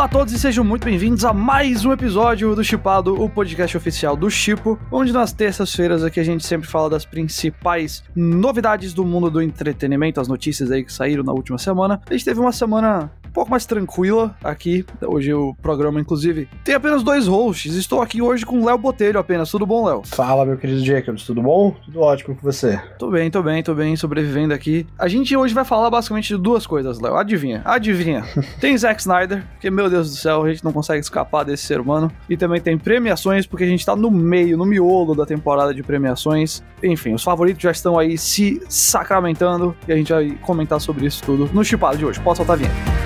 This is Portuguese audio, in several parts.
Olá a todos e sejam muito bem-vindos a mais um episódio do Chipado, o podcast oficial do Chipo, onde nas terças-feiras aqui a gente sempre fala das principais novidades do mundo do entretenimento, as notícias aí que saíram na última semana. A gente teve uma semana um pouco mais tranquila aqui. Hoje o programa, inclusive, tem apenas dois hosts. Estou aqui hoje com o Léo Botelho apenas. Tudo bom, Léo? Fala, meu querido Jacobs, tudo bom? Tudo ótimo com você? Tô bem, tô bem, tô bem, sobrevivendo aqui. A gente hoje vai falar basicamente de duas coisas, Léo. Adivinha? Adivinha. tem Zack Snyder, porque, meu Deus do céu, a gente não consegue escapar desse ser humano. E também tem premiações, porque a gente tá no meio, no miolo da temporada de premiações. Enfim, os favoritos já estão aí se sacramentando e a gente vai comentar sobre isso tudo no Chipado de hoje. Pode soltar a vinheta.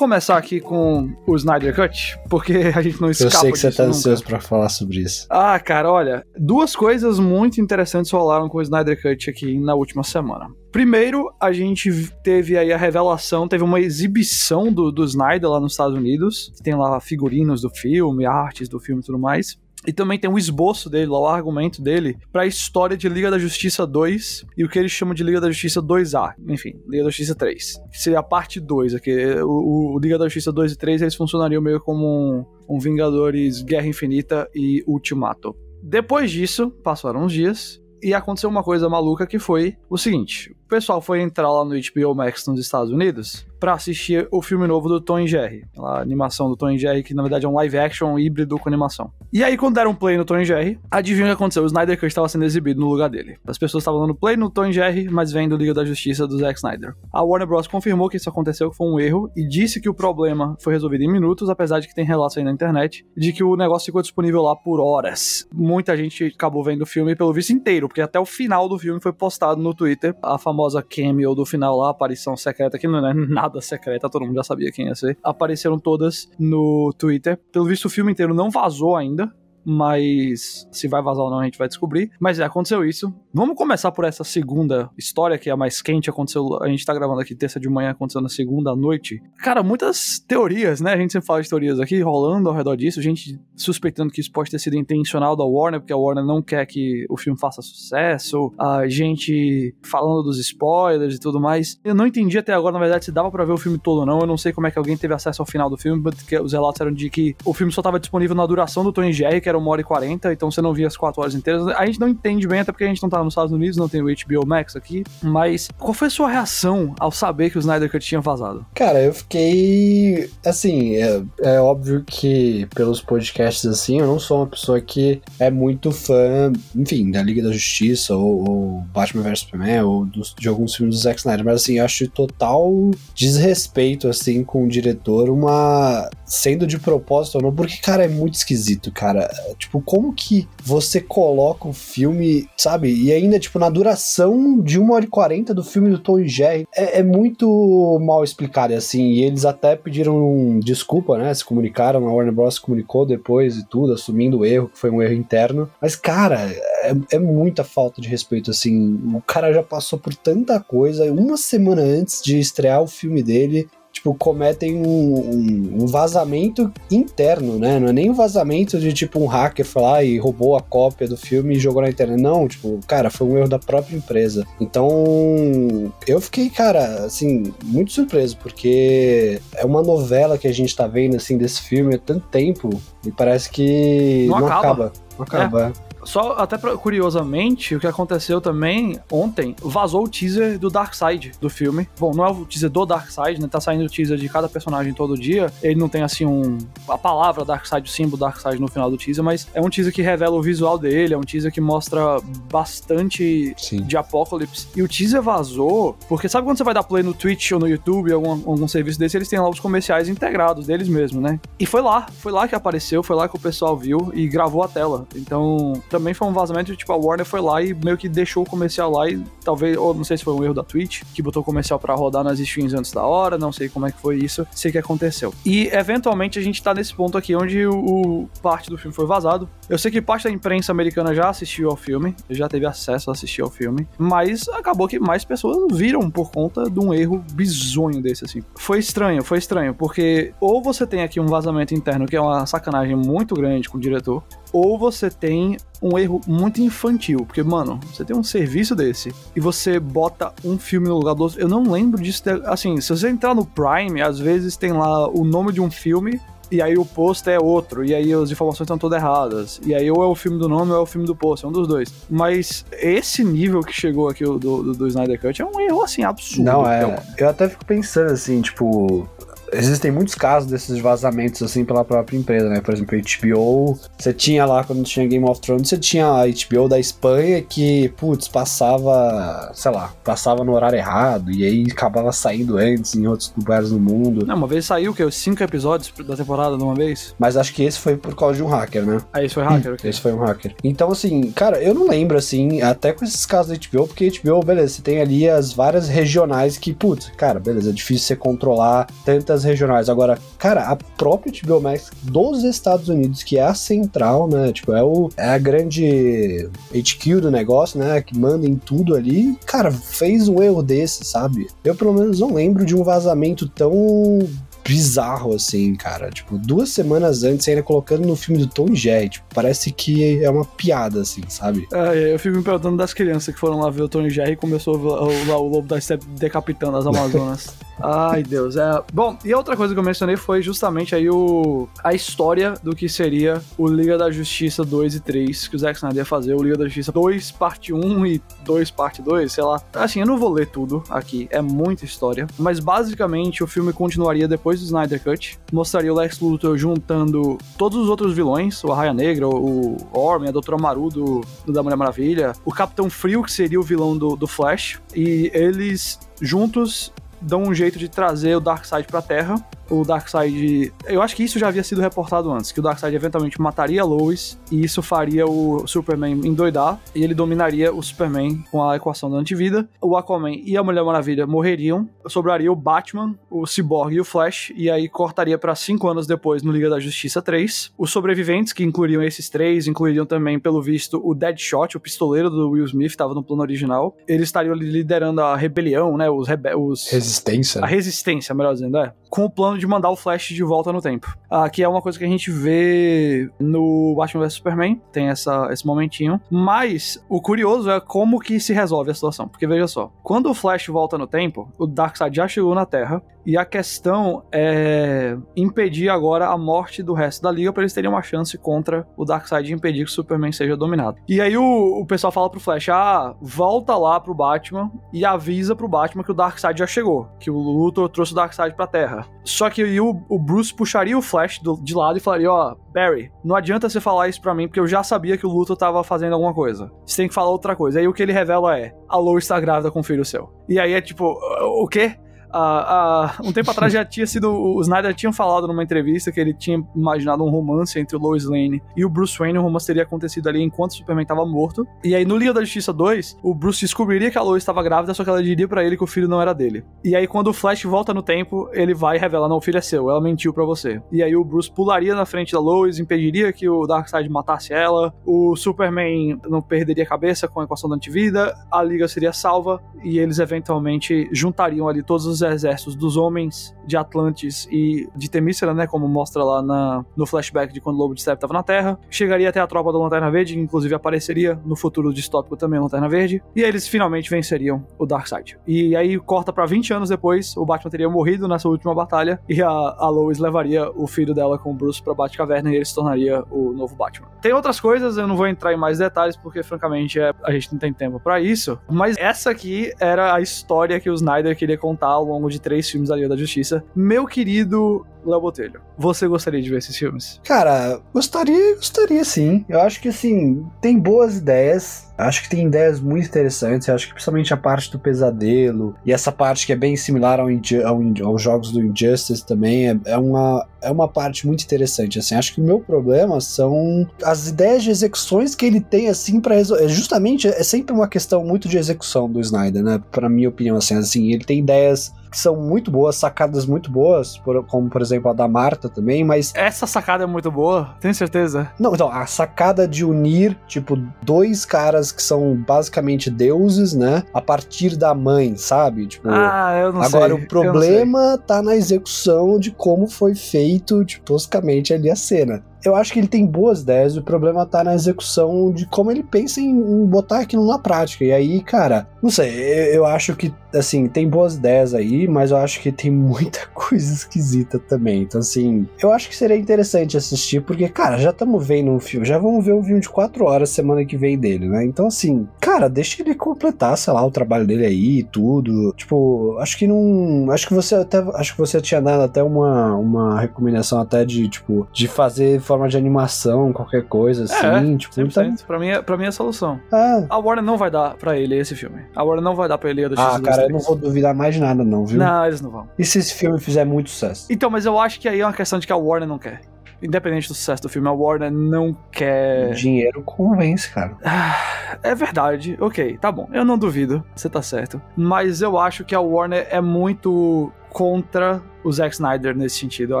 Começar aqui com o Snyder Cut, porque a gente não escapa Eu sei que você tá ansioso pra falar sobre isso. Ah, cara, olha, duas coisas muito interessantes rolaram com o Snyder Cut aqui na última semana. Primeiro, a gente teve aí a revelação, teve uma exibição do, do Snyder lá nos Estados Unidos, que tem lá figurinos do filme, artes do filme e tudo mais. E também tem um esboço dele, o argumento dele, pra história de Liga da Justiça 2 e o que eles chamam de Liga da Justiça 2A. Enfim, Liga da Justiça 3. Que seria a parte 2 aqui. O, o Liga da Justiça 2 e 3 eles funcionariam meio como um, um Vingadores Guerra Infinita e Ultimato. Depois disso, passaram uns dias, e aconteceu uma coisa maluca que foi o seguinte: pessoal foi entrar lá no HBO Max nos Estados Unidos para assistir o filme novo do Tom e Jerry, a animação do Tom e Jerry, que na verdade é um live action híbrido com animação. E aí, quando deram play no Tom e Jerry, adivinha o que aconteceu? O Snyder Cut estava sendo exibido no lugar dele. As pessoas estavam dando play no Tom e Jerry, mas vendo Liga da Justiça do Zack Snyder. A Warner Bros. confirmou que isso aconteceu, que foi um erro, e disse que o problema foi resolvido em minutos, apesar de que tem relatos aí na internet, de que o negócio ficou disponível lá por horas. Muita gente acabou vendo o filme pelo visto inteiro, porque até o final do filme foi postado no Twitter a famosa cameo do final lá, aparição secreta, que não é nada secreta, todo mundo já sabia quem ia ser. Apareceram todas no Twitter. Pelo visto, o filme inteiro não vazou ainda, mas se vai vazar ou não a gente vai descobrir. Mas é, aconteceu isso. Vamos começar por essa segunda história, que é a mais quente. Aconteceu, a gente tá gravando aqui terça de manhã, aconteceu na segunda à noite. Cara, muitas teorias, né? A gente sempre fala de teorias aqui, rolando ao redor disso. Gente suspeitando que isso pode ter sido intencional da Warner, porque a Warner não quer que o filme faça sucesso. A gente falando dos spoilers e tudo mais. Eu não entendi até agora, na verdade, se dava pra ver o filme todo ou não. Eu não sei como é que alguém teve acesso ao final do filme, porque os relatos eram de que o filme só tava disponível na duração do Tony Jerry, que era uma hora e quarenta, então você não via as quatro horas inteiras. A gente não entende bem, até porque a gente não tá nos Estados Unidos, não tem o HBO Max aqui. Mas qual foi a sua reação ao saber que o Snyder Cut tinha vazado? Cara, eu fiquei. Assim, é, é óbvio que pelos podcasts assim, eu não sou uma pessoa que é muito fã, enfim, da Liga da Justiça ou, ou Batman vs Superman ou dos, de alguns filmes do Zack Snyder, mas assim, eu acho total desrespeito, assim, com o diretor, uma. sendo de propósito ou não, porque, cara, é muito esquisito, cara. Tipo, como que você coloca o filme, sabe? E ainda, tipo, na duração de 1 hora e 40 do filme do Tom e Jerry, é, é muito mal explicado, assim. E eles até pediram desculpa, né? Se comunicaram, a Warner Bros. se comunicou depois e tudo, assumindo o erro, que foi um erro interno. Mas, cara, é, é muita falta de respeito, assim. O cara já passou por tanta coisa. Uma semana antes de estrear o filme dele, tipo, cometem um, um, um, vazamento interno, né? Não é nem um vazamento de, tipo, um hacker foi lá e roubou a cópia do filme e jogou na internet. Não, tipo, cara, foi um erro da própria empresa. Então, eu fiquei, cara, assim, muito surpreso, porque é uma novela que a gente tá vendo, assim, desse filme há tanto tempo e parece que não, não acaba. acaba. Não acaba. É. Só, até pra, curiosamente, o que aconteceu também ontem, vazou o teaser do Darkseid do filme. Bom, não é o teaser do Darkseid, né? Tá saindo o teaser de cada personagem todo dia. Ele não tem, assim, um... A palavra Darkseid, o símbolo Darkseid no final do teaser, mas é um teaser que revela o visual dele, é um teaser que mostra bastante Sim. de Apocalypse. E o teaser vazou, porque sabe quando você vai dar play no Twitch ou no YouTube, algum, algum serviço desse, eles têm lá os comerciais integrados deles mesmo, né? E foi lá, foi lá que apareceu, foi lá que o pessoal viu e gravou a tela. Então, também foi um vazamento, tipo, a Warner foi lá e meio que deixou o comercial lá e talvez, ou não sei se foi um erro da Twitch, que botou o comercial para rodar nas streams antes da hora, não sei como é que foi isso, sei que aconteceu. E eventualmente a gente tá nesse ponto aqui onde o, o parte do filme foi vazado. Eu sei que parte da imprensa americana já assistiu ao filme, já teve acesso a assistir ao filme, mas acabou que mais pessoas viram por conta de um erro bizonho desse, assim. Foi estranho, foi estranho, porque ou você tem aqui um vazamento interno que é uma sacanagem muito grande com o diretor, ou você tem um erro muito infantil. Porque, mano, você tem um serviço desse e você bota um filme no lugar do outro. Eu não lembro disso. Assim, se você entrar no Prime, às vezes tem lá o nome de um filme. E aí o post é outro, e aí as informações estão todas erradas. E aí ou é o filme do nome ou é o filme do post, é um dos dois. Mas esse nível que chegou aqui do, do, do Snyder Cut é um erro, assim, absurdo. Não, é. Eu até fico pensando, assim, tipo, existem muitos casos desses vazamentos assim pela própria empresa, né? Por exemplo, a HBO, você tinha lá quando tinha Game of Thrones, você tinha a HBO da Espanha que, putz, passava, sei lá, passava no horário errado e aí acabava saindo antes em outros lugares do mundo. Não, uma vez saiu que os cinco episódios da temporada de uma vez. Mas acho que esse foi por causa de um hacker, né? Ah, esse foi hacker, okay. Esse foi um hacker. Então, assim, cara, eu não lembro assim, até com esses casos da HBO, porque HBO, beleza, você tem ali as várias regionais que, putz, cara, beleza, é difícil você controlar tantas regionais. Agora, cara, a própria HBO Max dos Estados Unidos, que é a central, né? Tipo, é, o, é a grande HQ do negócio, né? Que manda em tudo ali. Cara, fez um erro desse, sabe? Eu, pelo menos, não lembro de um vazamento tão bizarro, assim, cara. Tipo, duas semanas antes ainda colocando no filme do Tom Jerry. Tipo, parece que é uma piada, assim, sabe? É, eu fico me perguntando das crianças que foram lá ver o Tom Jerry e começou o, o, o Lobo da Steppe decapitando as Amazonas. Ai, Deus. É... Bom, e a outra coisa que eu mencionei foi justamente aí o... a história do que seria o Liga da Justiça 2 e 3, que o Zack Snyder ia fazer, o Liga da Justiça 2 parte 1 e 2 parte 2, sei lá. Assim, eu não vou ler tudo aqui, é muita história, mas basicamente o filme continuaria depois do Snyder Cut, mostraria o Lex Luthor juntando todos os outros vilões, o Arraia Negra, o Orm, a Doutora Maru do, do da Mulher Maravilha, o Capitão Frio, que seria o vilão do, do Flash, e eles juntos dão um jeito de trazer o Darkseid pra Terra o Darkseid. Eu acho que isso já havia sido reportado antes, que o Darkseid eventualmente mataria Lois e isso faria o Superman endoidar e ele dominaria o Superman com a equação da antivida. O Aquaman e a Mulher Maravilha morreriam, sobraria o Batman, o Cyborg e o Flash, e aí cortaria para cinco anos depois no Liga da Justiça 3. Os sobreviventes, que incluiriam esses três, incluiriam também, pelo visto, o Deadshot, o pistoleiro do Will Smith, estava no plano original. Eles estariam liderando a rebelião, né? Os, rebe os... Resistência. A resistência, melhor dizendo, é. Com o plano de mandar o Flash de volta no tempo. Ah, que é uma coisa que a gente vê no Batman vs Superman, tem essa, esse momentinho. Mas o curioso é como que se resolve a situação. Porque veja só, quando o Flash volta no tempo, o Darkseid já chegou na Terra, e a questão é impedir agora a morte do resto da liga para eles terem uma chance contra o Darkseid e impedir que o Superman seja dominado. E aí o, o pessoal fala pro Flash: ah, volta lá pro Batman e avisa pro Batman que o Darkseid já chegou, que o Luthor trouxe o Darkseid pra Terra. Só que aí o, o Bruce puxaria o Flash do, de lado e falaria: ó, oh, Barry, não adianta você falar isso pra mim porque eu já sabia que o Luthor tava fazendo alguma coisa. Você tem que falar outra coisa. Aí o que ele revela é: a Lois está grávida com um filho seu. E aí é tipo: o quê? Uh, uh, um tempo atrás já tinha sido. O Snyder tinha falado numa entrevista que ele tinha imaginado um romance entre o Lois Lane e o Bruce Wayne. O romance teria acontecido ali enquanto o Superman estava morto. E aí no Liga da Justiça 2, o Bruce descobriria que a Lois estava grávida, só que ela diria para ele que o filho não era dele. E aí quando o Flash volta no tempo, ele vai e revela: não, o filho é seu, ela mentiu para você. E aí o Bruce pularia na frente da Lois, impediria que o Darkseid matasse ela, o Superman não perderia a cabeça com a equação da antivida, a Liga seria salva e eles eventualmente juntariam ali todos os exércitos dos homens de Atlantis e de Temícera, né, como mostra lá na, no flashback de quando o Lobo de Steppe estava na Terra. Chegaria até a tropa da Lanterna Verde, inclusive apareceria no futuro distópico também a Lanterna Verde, e eles finalmente venceriam o Darkseid. E aí corta para 20 anos depois, o Batman teria morrido nessa última batalha e a, a Lois levaria o filho dela com o Bruce para Batcaverna e ele se tornaria o novo Batman. Tem outras coisas, eu não vou entrar em mais detalhes porque francamente é, a gente não tem tempo para isso, mas essa aqui era a história que o Snyder queria contar ao longo de três filmes da Liga da Justiça. Meu querido Léo Botelho, você gostaria de ver esses filmes? Cara, gostaria, gostaria sim. Eu acho que assim, tem boas ideias. Acho que tem ideias muito interessantes. Eu acho que principalmente a parte do pesadelo e essa parte que é bem similar ao, ao aos jogos do Injustice também é, é, uma, é uma parte muito interessante. Assim, acho que o meu problema são as ideias de execuções que ele tem assim para resolver. Justamente é sempre uma questão muito de execução do Snyder, né? Para minha opinião, assim, assim, ele tem ideias que são muito boas, sacadas muito boas, por, como por exemplo a da Marta também, mas. Essa sacada é muito boa, tenho certeza. Não, então, a sacada de unir, tipo, dois caras que são basicamente deuses, né? A partir da mãe, sabe? Tipo, ah, eu não agora, sei. o problema tá na execução de como foi feito, tipo, toscamente ali a cena eu acho que ele tem boas ideias, o problema tá na execução de como ele pensa em, em botar aquilo na prática. E aí, cara, não sei, eu, eu, acho que, assim, tem boas ideias aí, mas eu acho que tem muita coisa esquisita também. Então, assim, eu acho que seria interessante assistir, porque, cara, já estamos vendo um filme, já vamos ver um filme de quatro horas semana que vem dele, né? Então, assim, cara, deixa ele completar, sei lá, o trabalho dele aí e tudo. Tipo, acho que não. Acho que você até. Acho que você tinha dado até uma, uma recomendação até de, tipo, de fazer forma de animação, qualquer coisa assim. É, tipo, 100%. Então... Pra, mim é, pra mim é a solução. É. A Warner não vai dar pra ele esse filme. A Warner não vai dar pra ele a do Ah, cara, eu não vou duvidar mais de nada, não, viu? Não, eles não vão. E se esse filme fizer muito sucesso? Então, mas eu acho que aí é uma questão de que a Warner não quer. Independente do sucesso do filme, a Warner não quer. Dinheiro convence, cara. Ah, é verdade, ok, tá bom. Eu não duvido, você tá certo. Mas eu acho que a Warner é muito contra o Zack Snyder nesse sentido. Eu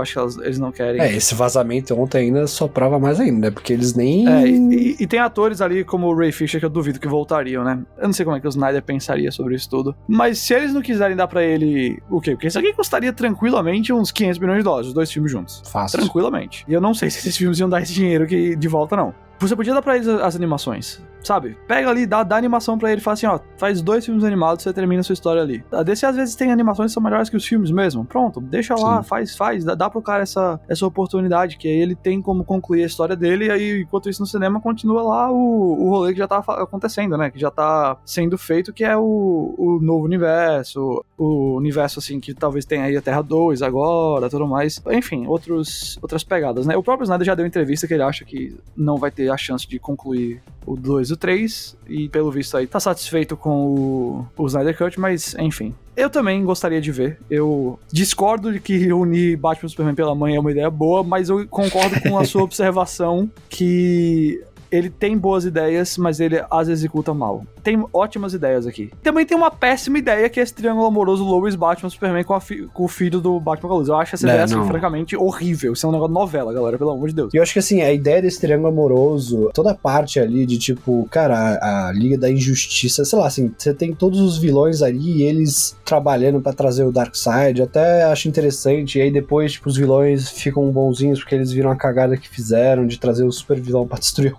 acho que eles não querem. É, esse vazamento ontem ainda só prova mais ainda, né? Porque eles nem. É, e, e, tem atores ali como o Ray Fisher que eu duvido que voltariam, né? Eu não sei como é que o Snyder pensaria sobre isso tudo. Mas se eles não quiserem dar para ele o quê? Porque isso aqui custaria tranquilamente uns 500 milhões de dólares, os dois filmes juntos. Fácil. Tranquilamente. E eu não sei se esses filmes iam dar esse dinheiro que, de volta, não. Você podia dar pra eles as animações, sabe? Pega ali, dá, dá animação pra ele e fala assim, ó, faz dois filmes animados, você termina a sua história ali. A DC às vezes tem animações que são melhores que os filmes mesmo. Pronto, deixa lá, Sim. faz, faz, dá, dá pro cara essa, essa oportunidade, que aí ele tem como concluir a história dele, e aí, enquanto isso no cinema, continua lá o, o rolê que já tá acontecendo, né? Que já tá sendo feito, que é o, o novo universo, o universo, assim, que talvez tenha aí a Terra 2 agora, tudo mais. Enfim, outros, outras pegadas, né? O próprio Snyder já deu entrevista que ele acha que não vai ter a chance de concluir o 2 o 3, e pelo visto aí tá satisfeito com o, o Snyder Cut, mas enfim. Eu também gostaria de ver. Eu discordo de que unir Batman e Superman pela mãe é uma ideia boa, mas eu concordo com a sua observação que ele tem boas ideias, mas ele as executa mal. Tem ótimas ideias aqui. Também tem uma péssima ideia que é esse triângulo amoroso Lois, Batman, Superman com, com o filho do Batman com a luz. Eu acho essa é, ideia, assim, francamente, horrível. Isso é um negócio de novela, galera, pelo amor de Deus. E eu acho que, assim, a ideia desse triângulo amoroso, toda a parte ali de, tipo, cara, a, a Liga da Injustiça, sei lá, assim, você tem todos os vilões ali e eles trabalhando para trazer o Darkseid, até acho interessante. E aí depois, tipo, os vilões ficam bonzinhos porque eles viram a cagada que fizeram de trazer o super vilão pra destruir a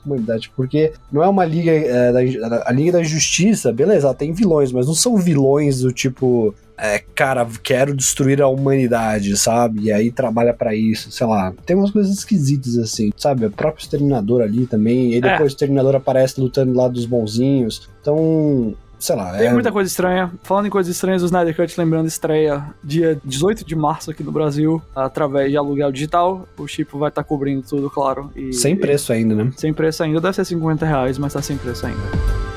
Porque não é uma liga, é, da, a Liga da Justiça, beleza, ela tem vilões, mas não são vilões do tipo, é, cara, quero destruir a humanidade, sabe? E aí trabalha para isso, sei lá. Tem umas coisas esquisitas assim, sabe? O próprio Exterminador ali também, e depois é. o Exterminador aparece lutando lá dos bonzinhos. Então, sei lá. Tem é... muita coisa estranha. Falando em coisas estranhas, o Snyder Cut, lembrando, estreia dia 18 de março aqui no Brasil, através de aluguel digital. O Chipo vai estar tá cobrindo tudo, claro. E, sem preço ainda, né? Sem preço ainda. Deve ser 50 reais, mas tá sem preço ainda.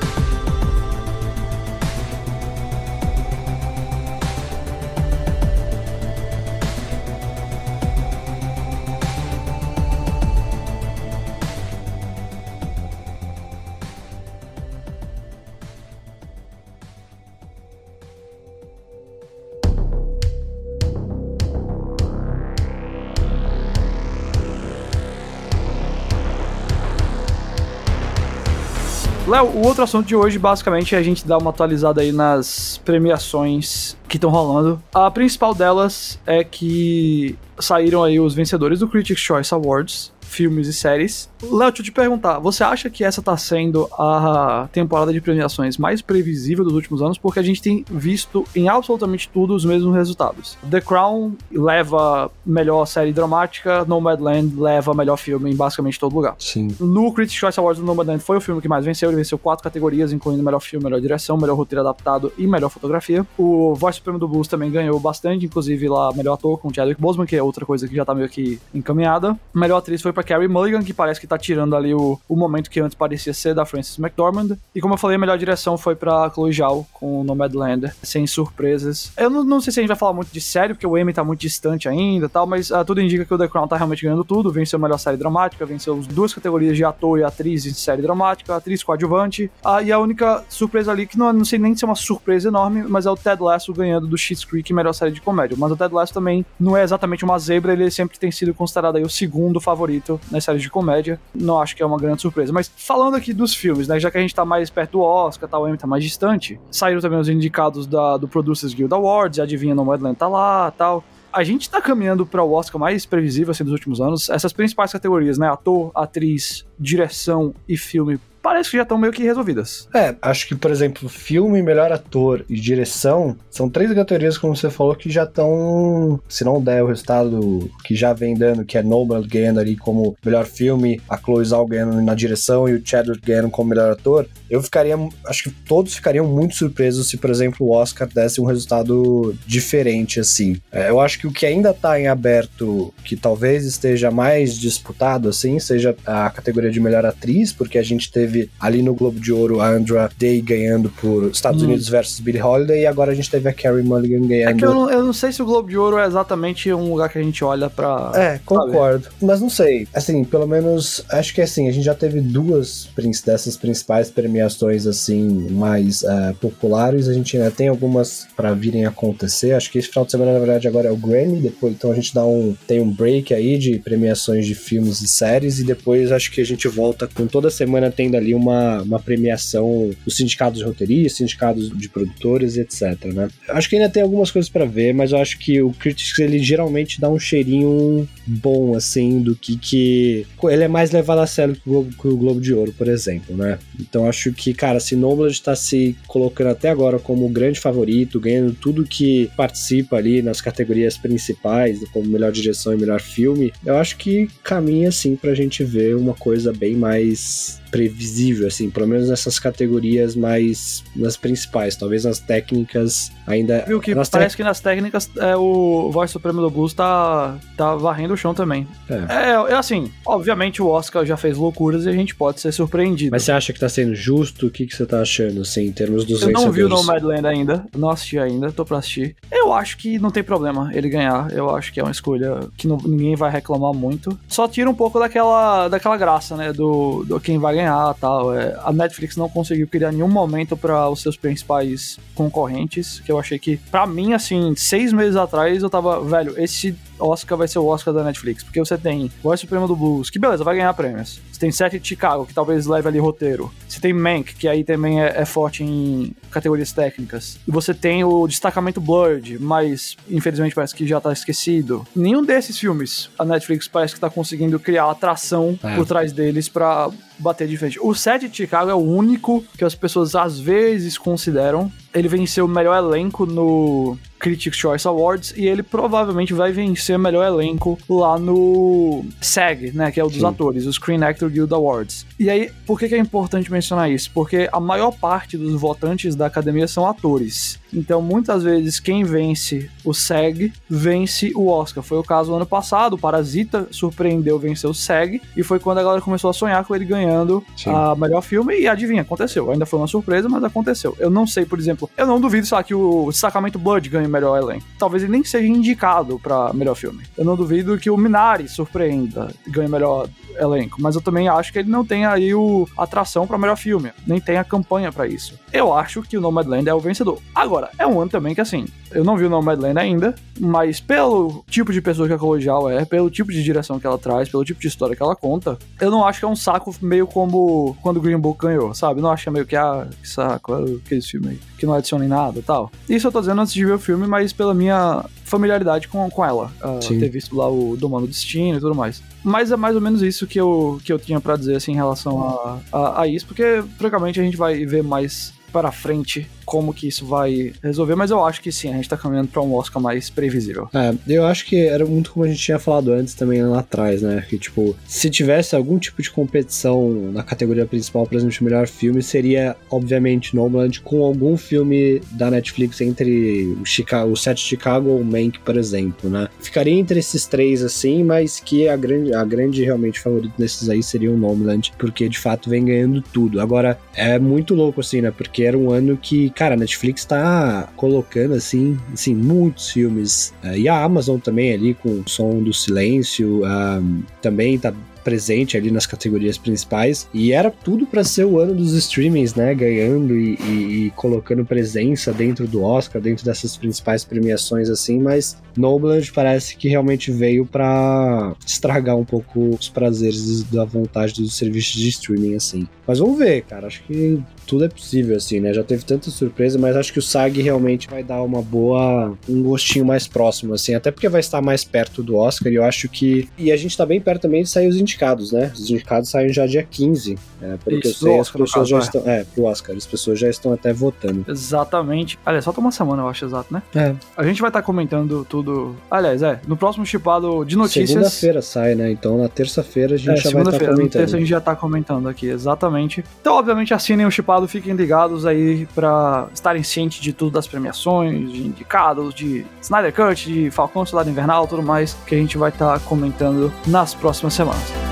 Léo, o outro assunto de hoje, basicamente, é a gente dar uma atualizada aí nas premiações que estão rolando. A principal delas é que saíram aí os vencedores do Critics' Choice Awards filmes e séries. Léo, deixa eu te perguntar, você acha que essa tá sendo a temporada de premiações mais previsível dos últimos anos? Porque a gente tem visto em absolutamente tudo os mesmos resultados. The Crown leva melhor série dramática, Nomadland leva melhor filme em basicamente todo lugar. Sim. No Critics' Choice Awards, o Nomadland foi o filme que mais venceu, ele venceu quatro categorias, incluindo melhor filme, melhor direção, melhor roteiro adaptado e melhor fotografia. O Voice Supremo do Blues também ganhou bastante, inclusive lá melhor ator com Chadwick Boseman, que é outra coisa que já tá meio que encaminhada. Melhor atriz foi pra Carrie Mulligan, que parece que tá tirando ali o, o momento que antes parecia ser da Frances McDormand. E como eu falei, a melhor direção foi pra Chloe Zhao com Nomadland, sem surpresas. Eu não, não, sei se a gente vai falar muito de série, porque o Emmy tá muito distante ainda tal, mas uh, tudo indica que o The Crown tá realmente ganhando tudo. Venceu a melhor série dramática, venceu as duas categorias de ator e atriz em série dramática, atriz coadjuvante. Uh, e a única surpresa ali, que não, não sei nem se é uma surpresa enorme, mas é o Ted Lasso ganhando do Schitt's Creek melhor série de comédia. Mas o Ted Lasso também não é exatamente uma zebra, ele sempre tem sido considerado aí o segundo favorito nas séries de comédia. Não acho que é uma grande surpresa. Mas falando aqui dos filmes, né, já que a gente tá mais perto do Oscar, tá, o Emmy tá mais distante, saíram também os indicados da, do Producers Guild Awards, adivinha, Nomadland tá lá, tal a gente tá caminhando para o Oscar mais previsível assim, dos últimos anos. Essas principais categorias, né? Ator, atriz, direção e filme parece que já estão meio que resolvidas. É, acho que, por exemplo, filme, melhor ator e direção são três categorias, como você falou, que já estão. Se não der o resultado que já vem dando, que é Noble ganhando ali como melhor filme, a Chloe Zhao ganhando na direção e o Chadwick ganhando como melhor ator, eu ficaria. Acho que todos ficariam muito surpresos se, por exemplo, o Oscar desse um resultado diferente, assim. É, eu acho que o que ainda tá em aberto, que talvez esteja mais disputado, assim, seja a categoria de melhor atriz, porque a gente teve ali no Globo de Ouro a Andra Day ganhando por Estados hum. Unidos versus Billie Holiday e agora a gente teve a Carrie Mulligan ganhando. É que eu não, eu não sei se o Globo de Ouro é exatamente um lugar que a gente olha pra. É, concordo. Mas não sei. Assim, pelo menos acho que assim, a gente já teve duas dessas principais premiações assim mais uh, populares. A gente ainda tem algumas para virem acontecer. Acho que esse final de semana, na verdade, agora é o Grammy. Depois, então a gente dá um. tem um break aí de premiações de filmes e séries. E depois acho que a gente volta com toda semana tendo ali uma, uma premiação dos sindicatos de roteiristas, sindicatos de produtores, etc, né? Acho que ainda tem algumas coisas para ver, mas eu acho que o Critics, ele geralmente dá um cheirinho bom, assim, do que que... Ele é mais levado a sério que o Globo, que o Globo de Ouro, por exemplo, né? Então acho que, cara, se Nomadland tá se colocando até agora como o grande favorito, ganhando tudo que participa ali nas categorias principais, como melhor direção e melhor filme, eu acho que caminha, assim, pra gente ver uma coisa bem mais previsível, assim, pelo menos nessas categorias mais nas principais, talvez nas técnicas ainda. Viu que parece te... que nas técnicas é, o Voice Supremo do Blues tá, tá varrendo o chão também. É. é. é, assim, obviamente o Oscar já fez loucuras e a gente pode ser surpreendido. Mas você acha que tá sendo justo? O que, que você tá achando, assim, em termos dos Eu não vi o Nomadland ainda, não assisti ainda, tô pra assistir. Eu acho que não tem problema ele ganhar, eu acho que é uma escolha que não, ninguém vai reclamar muito. Só tira um pouco daquela, daquela graça, né, do, do quem vai ganhar tal. É, a Netflix não conseguiu criar nenhum momento para os seus principais concorrentes, que eu achei que, para mim, assim, seis meses atrás eu tava, velho, esse Oscar vai ser o Oscar da Netflix, porque você tem Voz Suprema do Blues, que beleza, vai ganhar prêmios. Você tem Sete de Chicago, que talvez leve ali roteiro. Você tem Mank, que aí também é, é, forte em categorias técnicas. E você tem o Destacamento Blurred, mas infelizmente parece que já tá esquecido. Nenhum desses filmes a Netflix parece que tá conseguindo criar atração é. por trás deles para bater de frente. O Sete de Chicago é o único que as pessoas às vezes consideram. Ele venceu o melhor elenco no Critics' Choice Awards e ele provavelmente vai vencer melhor elenco lá no SAG, né, que é o dos Sim. atores, o Screen Actor Guild Awards. E aí, por que, que é importante mencionar isso? Porque a maior parte dos votantes da academia são atores. Então, muitas vezes, quem vence o SEG vence o Oscar. Foi o caso ano passado, o Parasita surpreendeu vencer o SEG, e foi quando a galera começou a sonhar com ele ganhando Sim. a melhor filme, e adivinha, aconteceu. Ainda foi uma surpresa, mas aconteceu. Eu não sei, por exemplo, eu não duvido, sei lá, que o Sacramento Blood ganhe melhor elenco. Talvez ele nem seja indicado para melhor filme. Eu não duvido que o Minari surpreenda, ganhe melhor elenco, mas eu também acho que ele não tem aí o atração para melhor filme, nem tem a campanha para isso. Eu acho que o Nomadland é o vencedor. Agora, é um ano também que assim, eu não vi o Nomadland ainda, mas pelo tipo de pessoa que a Zhao é, pelo tipo de direção que ela traz, pelo tipo de história que ela conta, eu não acho que é um saco meio como quando o Green Book ganhou, sabe? não acho que é meio que, ah, que saco, aquele filme aí, que não adiciona em nada e tal. Isso eu tô dizendo antes de ver o filme, filme, mas pela minha familiaridade com, com ela. Uh, ter visto lá o Domando Destino e tudo mais. Mas é mais ou menos isso que eu, que eu tinha para dizer assim, em relação a, a, a isso, porque francamente a gente vai ver mais para frente como que isso vai resolver, mas eu acho que sim, a gente tá caminhando para um Oscar mais previsível. É, eu acho que era muito como a gente tinha falado antes também lá atrás, né? Que tipo, se tivesse algum tipo de competição na categoria principal, por exemplo, de melhor filme, seria obviamente Nomadland com algum filme da Netflix entre o, Chicago, o Set Chicago ou o Mank, por exemplo, né? Ficaria entre esses três assim, mas que a grande, a grande realmente favorita desses aí seria o Nomadland, porque de fato vem ganhando tudo. Agora, é muito louco assim, né? Porque era um ano que cara, a Netflix tá colocando, assim, assim muitos filmes. Uh, e a Amazon também ali com o Som do Silêncio, uh, também tá presente ali nas categorias principais. E era tudo para ser o ano dos streamings, né? Ganhando e, e, e, colocando presença dentro do Oscar, dentro dessas principais premiações, assim. Mas Nomadland parece que realmente veio para estragar um pouco os prazeres da vontade dos serviços de streaming, assim. Mas vamos ver, cara. Acho que tudo é possível, assim, né? Já teve tanta surpresa, mas acho que o SAG realmente vai dar uma boa. um gostinho mais próximo, assim, até porque vai estar mais perto do Oscar e eu acho que. E a gente tá bem perto também de sair os indicados, né? Os indicados saem já dia 15. É, pelo Isso, que eu sei, Oscar, as pessoas já é. estão. É, pro Oscar, as pessoas já estão até votando. Exatamente. Aliás, falta uma semana, eu acho, exato, né? É. A gente vai estar tá comentando tudo. Aliás, é, no próximo chipado de notícias. Segunda-feira sai, né? Então na terça-feira a gente é, já vai estar tá comentando. Na terça a gente já tá comentando aqui, exatamente. Então, obviamente, assinem o chipado, fiquem ligados aí para estarem cientes de tudo das premiações, de indicados, de Snyder Cut, de Falcão Soldado Invernal, tudo mais que a gente vai estar tá comentando nas próximas semanas.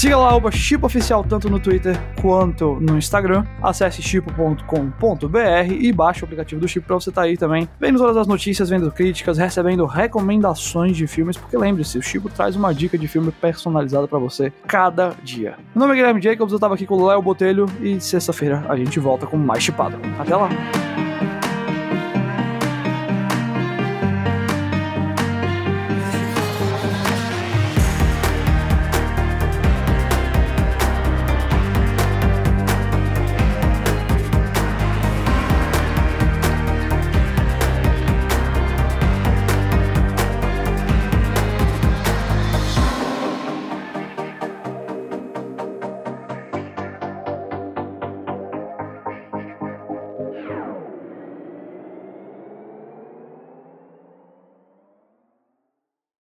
Siga lá o Chip Oficial tanto no Twitter quanto no Instagram. Acesse chipo.com.br e baixe o aplicativo do Chip para você estar tá aí também, vendo todas as notícias, vendo críticas, recebendo recomendações de filmes, porque lembre-se, o Chipo traz uma dica de filme personalizada para você cada dia. Meu nome é Guilherme Jacobs, eu tava aqui com o Léo Botelho e sexta-feira a gente volta com mais chipado. Até lá!